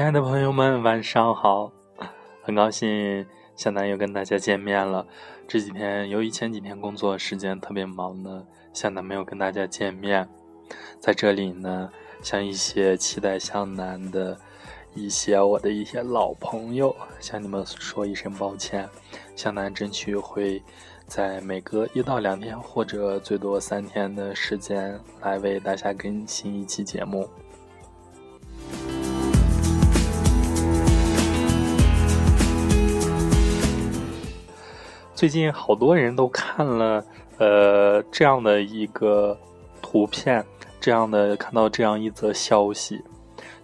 亲爱的朋友们，晚上好！很高兴向南又跟大家见面了。这几天由于前几天工作时间特别忙呢，向南没有跟大家见面。在这里呢，向一些期待向南的一些我的一些老朋友，向你们说一声抱歉。向南争取会在每隔一到两天，或者最多三天的时间，来为大家更新一期节目。最近好多人都看了，呃，这样的一个图片，这样的看到这样一则消息，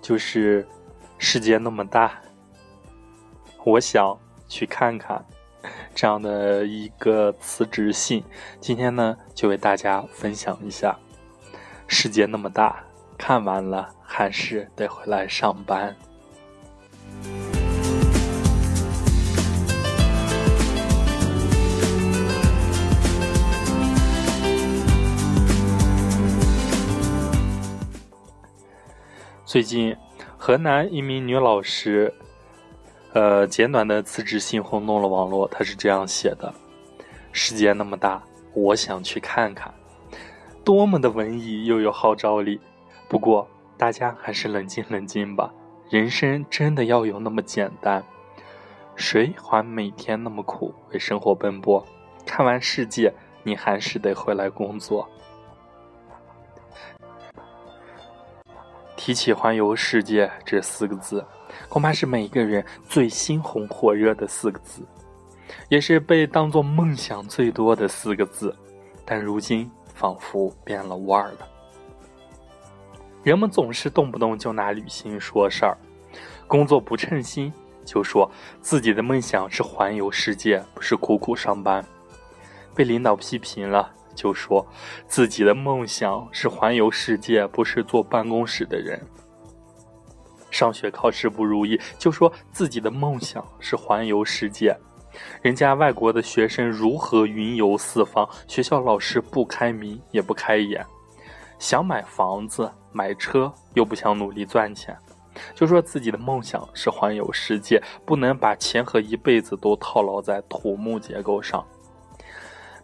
就是世界那么大，我想去看看这样的一个辞职信。今天呢，就为大家分享一下，世界那么大，看完了还是得回来上班。最近，河南一名女老师，呃，简短的辞职信轰动了网络。她是这样写的：“世界那么大，我想去看看。”多么的文艺又有号召力。不过，大家还是冷静冷静吧。人生真的要有那么简单？谁还每天那么苦为生活奔波？看完世界，你还是得回来工作。提起环游世界这四个字，恐怕是每一个人最猩红火热的四个字，也是被当作梦想最多的四个字。但如今仿佛变了味儿了。人们总是动不动就拿旅行说事儿，工作不称心就说自己的梦想是环游世界，不是苦苦上班。被领导批评了。就说自己的梦想是环游世界，不是坐办公室的人。上学考试不如意，就说自己的梦想是环游世界。人家外国的学生如何云游四方，学校老师不开明也不开眼。想买房子买车，又不想努力赚钱，就说自己的梦想是环游世界，不能把钱和一辈子都套牢在土木结构上。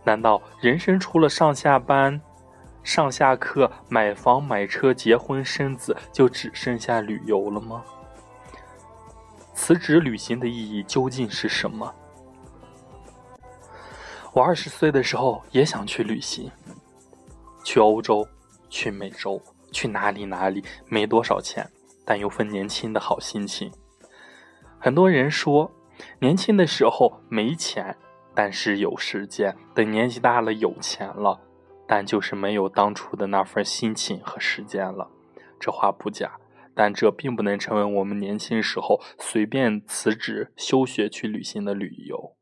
难道人生除了上下班、上下课、买房买车、结婚生子，就只剩下旅游了吗？辞职旅行的意义究竟是什么？我二十岁的时候也想去旅行，去欧洲、去美洲、去哪里哪里，没多少钱，但有份年轻的好心情。很多人说，年轻的时候没钱。但是有时间，等年纪大了有钱了，但就是没有当初的那份心情和时间了。这话不假，但这并不能成为我们年轻时候随便辞职休学去旅行的理由。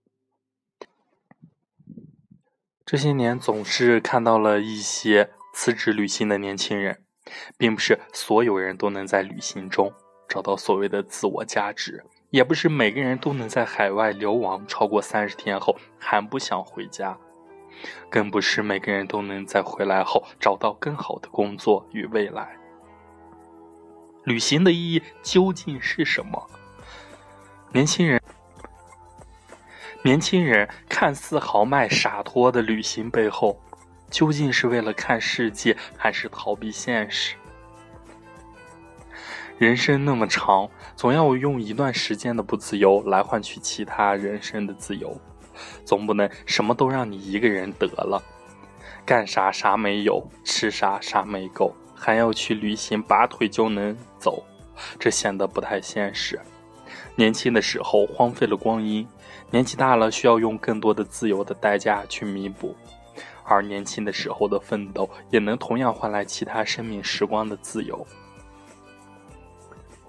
这些年总是看到了一些辞职旅行的年轻人，并不是所有人都能在旅行中找到所谓的自我价值。也不是每个人都能在海外流亡超过三十天后还不想回家，更不是每个人都能在回来后找到更好的工作与未来。旅行的意义究竟是什么？年轻人，年轻人看似豪迈洒脱的旅行背后，究竟是为了看世界，还是逃避现实？人生那么长，总要用一段时间的不自由来换取其他人生的自由，总不能什么都让你一个人得了，干啥啥没有，吃啥啥没够，还要去旅行拔腿就能走，这显得不太现实。年轻的时候荒废了光阴，年纪大了需要用更多的自由的代价去弥补，而年轻的时候的奋斗也能同样换来其他生命时光的自由。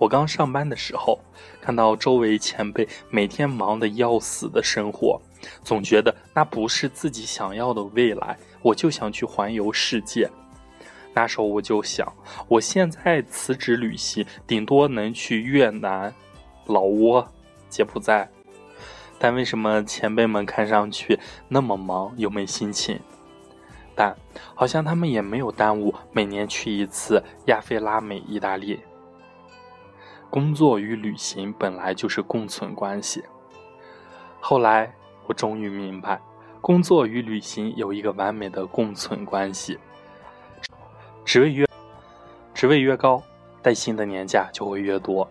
我刚上班的时候，看到周围前辈每天忙得要死的生活，总觉得那不是自己想要的未来。我就想去环游世界。那时候我就想，我现在辞职旅行，顶多能去越南、老挝、柬埔寨。但为什么前辈们看上去那么忙又没心情？但好像他们也没有耽误每年去一次亚非拉美意大利。工作与旅行本来就是共存关系。后来我终于明白，工作与旅行有一个完美的共存关系。职位越职位越高，带薪的年假就会越多；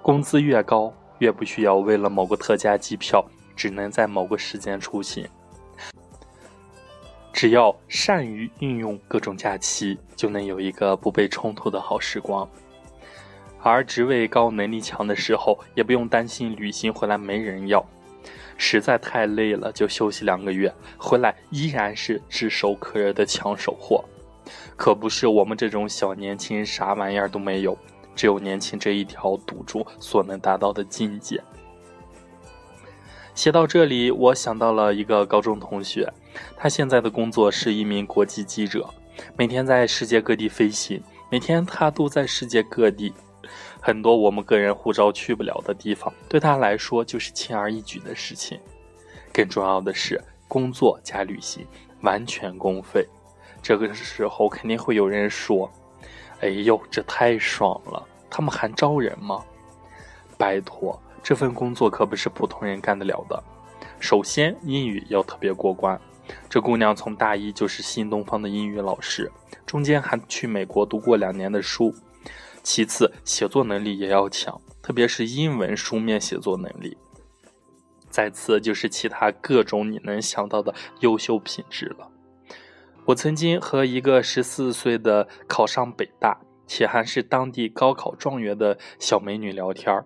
工资越高，越不需要为了某个特价机票，只能在某个时间出行。只要善于运用各种假期，就能有一个不被冲突的好时光。而职位高、能力强的时候，也不用担心旅行回来没人要。实在太累了，就休息两个月，回来依然是炙手可热的抢手货。可不是我们这种小年轻啥玩意儿都没有，只有年轻这一条赌注所能达到的境界。写到这里，我想到了一个高中同学，他现在的工作是一名国际记者，每天在世界各地飞行，每天他都在世界各地。很多我们个人护照去不了的地方，对他来说就是轻而易举的事情。更重要的是，工作加旅行完全公费。这个时候肯定会有人说：“哎呦，这太爽了！他们还招人吗？”拜托，这份工作可不是普通人干得了的。首先，英语要特别过关。这姑娘从大一就是新东方的英语老师，中间还去美国读过两年的书。其次，写作能力也要强，特别是英文书面写作能力。再次就是其他各种你能想到的优秀品质了。我曾经和一个十四岁的考上北大且还是当地高考状元的小美女聊天。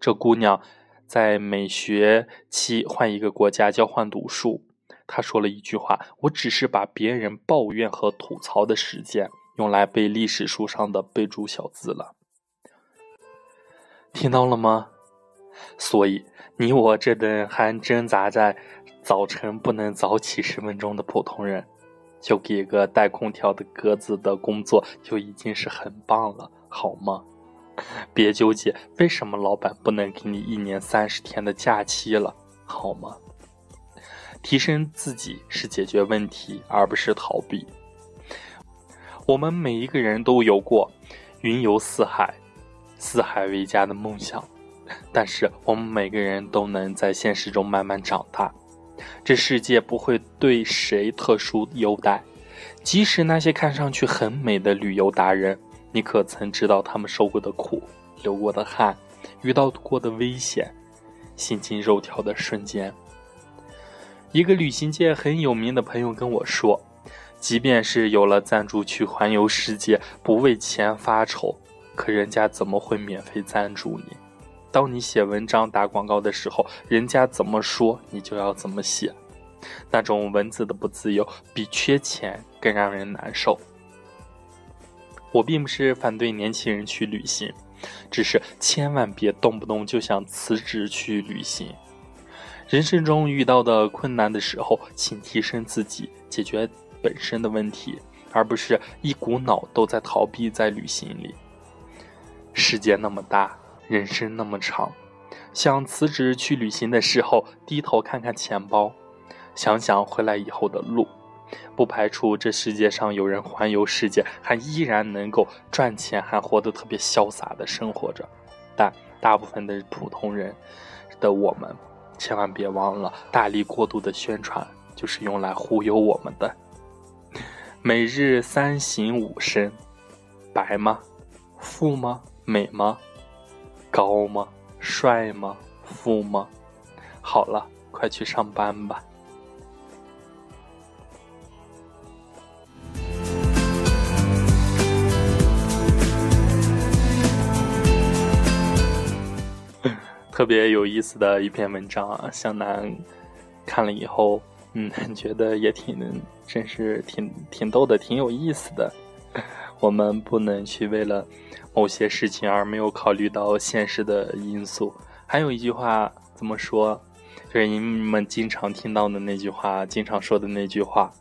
这姑娘在每学期换一个国家交换读书。她说了一句话：“我只是把别人抱怨和吐槽的时间。”用来背历史书上的备注小字了，听到了吗？所以你我这等还挣扎在早晨不能早起十分钟的普通人，就给个带空调的格子的工作就已经是很棒了，好吗？别纠结为什么老板不能给你一年三十天的假期了，好吗？提升自己是解决问题，而不是逃避。我们每一个人都有过云游四海、四海为家的梦想，但是我们每个人都能在现实中慢慢长大。这世界不会对谁特殊优待，即使那些看上去很美的旅游达人，你可曾知道他们受过的苦、流过的汗、遇到过的危险、心惊肉跳的瞬间？一个旅行界很有名的朋友跟我说。即便是有了赞助去环游世界，不为钱发愁，可人家怎么会免费赞助你？当你写文章打广告的时候，人家怎么说你就要怎么写。那种文字的不自由，比缺钱更让人难受。我并不是反对年轻人去旅行，只是千万别动不动就想辞职去旅行。人生中遇到的困难的时候，请提升自己，解决。本身的问题，而不是一股脑都在逃避在旅行里。世界那么大，人生那么长，想辞职去旅行的时候，低头看看钱包，想想回来以后的路，不排除这世界上有人环游世界还依然能够赚钱，还活得特别潇洒的生活着。但大部分的普通人的我们，千万别忘了，大力过度的宣传就是用来忽悠我们的。每日三省吾身：白吗？富吗？美吗？高吗？帅吗？富吗？好了，快去上班吧。特别有意思的一篇文章啊，向南看了以后。嗯，觉得也挺，真是挺挺逗的，挺有意思的。我们不能去为了某些事情而没有考虑到现实的因素。还有一句话怎么说？就是你们经常听到的那句话，经常说的那句话：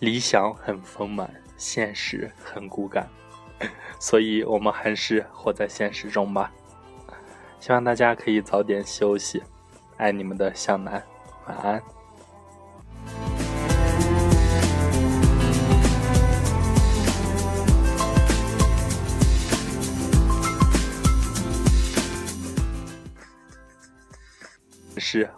理想很丰满，现实很骨感。所以，我们还是活在现实中吧。希望大家可以早点休息。爱你们的向南，晚安。是。